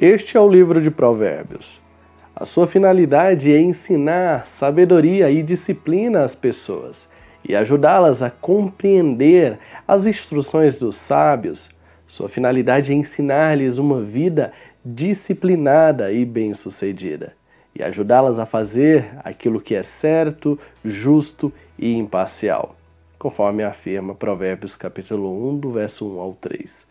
Este é o livro de Provérbios. A sua finalidade é ensinar sabedoria e disciplina às pessoas e ajudá-las a compreender as instruções dos sábios. Sua finalidade é ensinar-lhes uma vida disciplinada e bem-sucedida e ajudá-las a fazer aquilo que é certo, justo e imparcial, conforme afirma Provérbios capítulo 1, do verso 1 ao 3.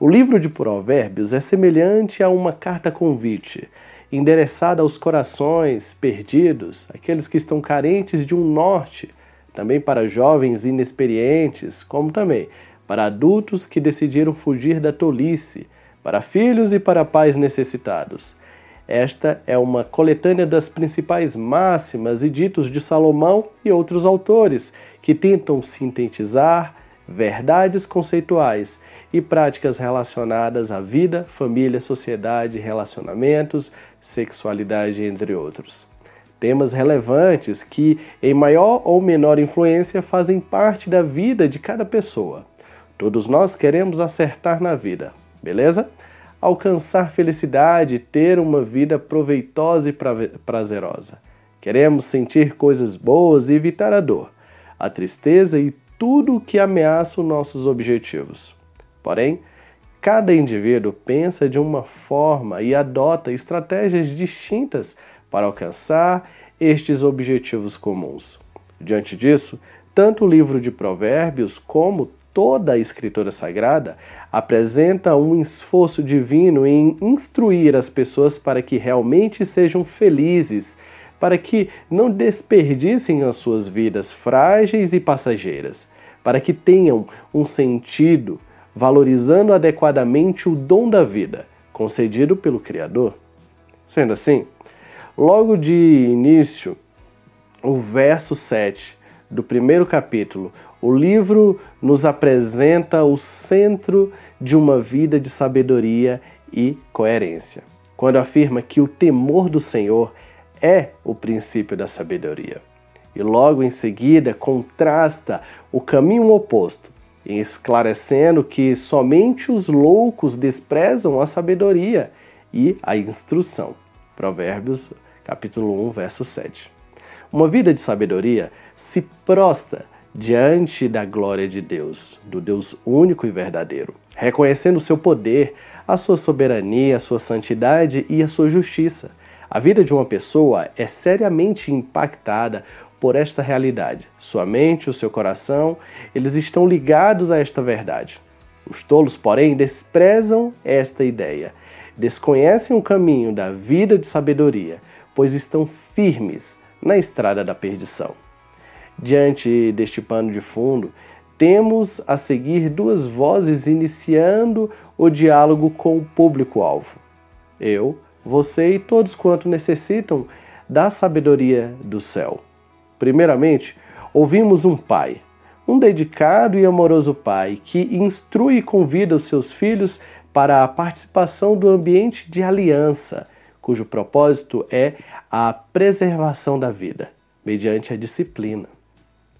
O livro de Provérbios é semelhante a uma carta convite, endereçada aos corações perdidos, aqueles que estão carentes de um norte, também para jovens inexperientes, como também para adultos que decidiram fugir da tolice, para filhos e para pais necessitados. Esta é uma coletânea das principais máximas e ditos de Salomão e outros autores que tentam sintetizar verdades conceituais e práticas relacionadas à vida, família, sociedade, relacionamentos, sexualidade, entre outros. Temas relevantes que, em maior ou menor influência, fazem parte da vida de cada pessoa. Todos nós queremos acertar na vida, beleza? alcançar felicidade, ter uma vida proveitosa e prazerosa. Queremos sentir coisas boas e evitar a dor, a tristeza e tudo o que ameaça os nossos objetivos. Porém, cada indivíduo pensa de uma forma e adota estratégias distintas para alcançar estes objetivos comuns. Diante disso, tanto o livro de Provérbios como toda a Escritura Sagrada apresenta um esforço divino em instruir as pessoas para que realmente sejam felizes, para que não desperdicem as suas vidas frágeis e passageiras, para que tenham um sentido, valorizando adequadamente o dom da vida concedido pelo Criador. Sendo assim, logo de início, o verso 7 do primeiro capítulo, o livro nos apresenta o centro de uma vida de sabedoria e coerência, quando afirma que o temor do Senhor é o princípio da sabedoria. E logo em seguida contrasta o caminho oposto, esclarecendo que somente os loucos desprezam a sabedoria e a instrução. Provérbios, capítulo 1, verso 7. Uma vida de sabedoria se prostra diante da glória de Deus, do Deus único e verdadeiro, reconhecendo o seu poder, a sua soberania, a sua santidade e a sua justiça. A vida de uma pessoa é seriamente impactada por esta realidade. Sua mente, o seu coração, eles estão ligados a esta verdade. Os tolos, porém, desprezam esta ideia, desconhecem o caminho da vida de sabedoria, pois estão firmes na estrada da perdição. Diante deste pano de fundo, temos a seguir duas vozes iniciando o diálogo com o público-alvo. Eu, você e todos quanto necessitam da sabedoria do céu. Primeiramente, ouvimos um pai, um dedicado e amoroso pai que instrui e convida os seus filhos para a participação do ambiente de aliança, cujo propósito é a preservação da vida, mediante a disciplina.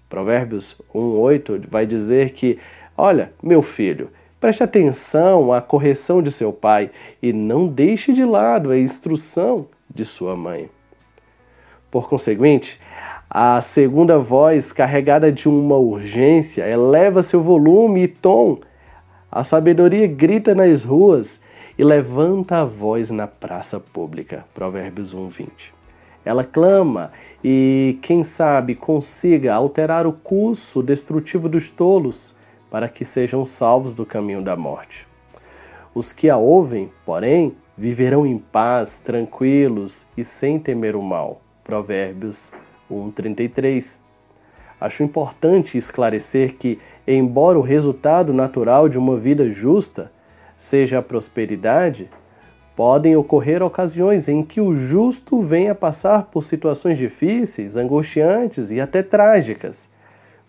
Provérbios 1:8 vai dizer que, olha, meu filho, preste atenção à correção de seu pai e não deixe de lado a instrução de sua mãe. Por conseguinte, a segunda voz, carregada de uma urgência, eleva seu volume e tom. A sabedoria grita nas ruas e levanta a voz na praça pública. Provérbios 1:20. Ela clama e, quem sabe, consiga alterar o curso destrutivo dos tolos para que sejam salvos do caminho da morte. Os que a ouvem, porém, viverão em paz, tranquilos e sem temer o mal. Provérbios 1:33. Acho importante esclarecer que, embora o resultado natural de uma vida justa seja a prosperidade, Podem ocorrer ocasiões em que o justo venha passar por situações difíceis, angustiantes e até trágicas,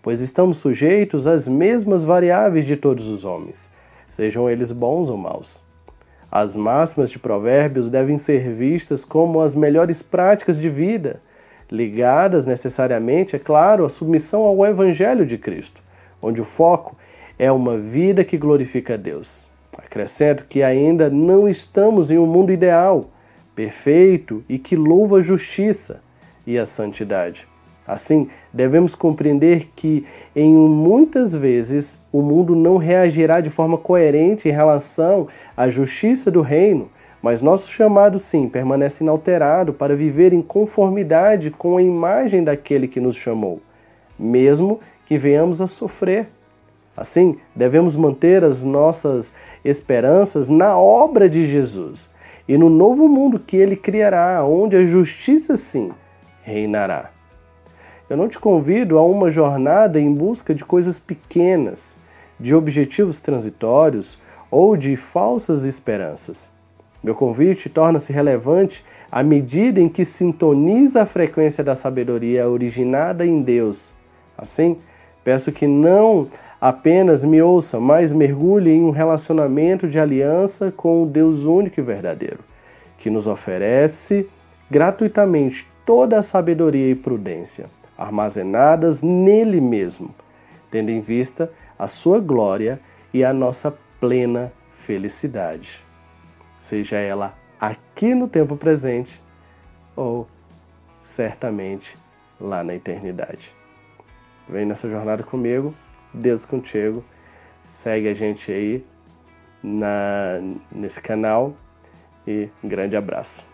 pois estamos sujeitos às mesmas variáveis de todos os homens, sejam eles bons ou maus. As máximas de Provérbios devem ser vistas como as melhores práticas de vida, ligadas necessariamente, é claro, à submissão ao Evangelho de Cristo, onde o foco é uma vida que glorifica a Deus. Acrescento que ainda não estamos em um mundo ideal, perfeito e que louva a justiça e a santidade. Assim, devemos compreender que, em muitas vezes, o mundo não reagirá de forma coerente em relação à justiça do reino, mas nosso chamado, sim, permanece inalterado para viver em conformidade com a imagem daquele que nos chamou, mesmo que venhamos a sofrer. Assim, devemos manter as nossas esperanças na obra de Jesus e no novo mundo que ele criará, onde a justiça, sim, reinará. Eu não te convido a uma jornada em busca de coisas pequenas, de objetivos transitórios ou de falsas esperanças. Meu convite torna-se relevante à medida em que sintoniza a frequência da sabedoria originada em Deus. Assim, peço que não apenas me ouça, mas mergulhe em um relacionamento de aliança com o Deus único e verdadeiro, que nos oferece gratuitamente toda a sabedoria e prudência armazenadas nele mesmo, tendo em vista a sua glória e a nossa plena felicidade. Seja ela aqui no tempo presente ou certamente lá na eternidade. Vem nessa jornada comigo, Deus contigo. Segue a gente aí na, nesse canal e um grande abraço.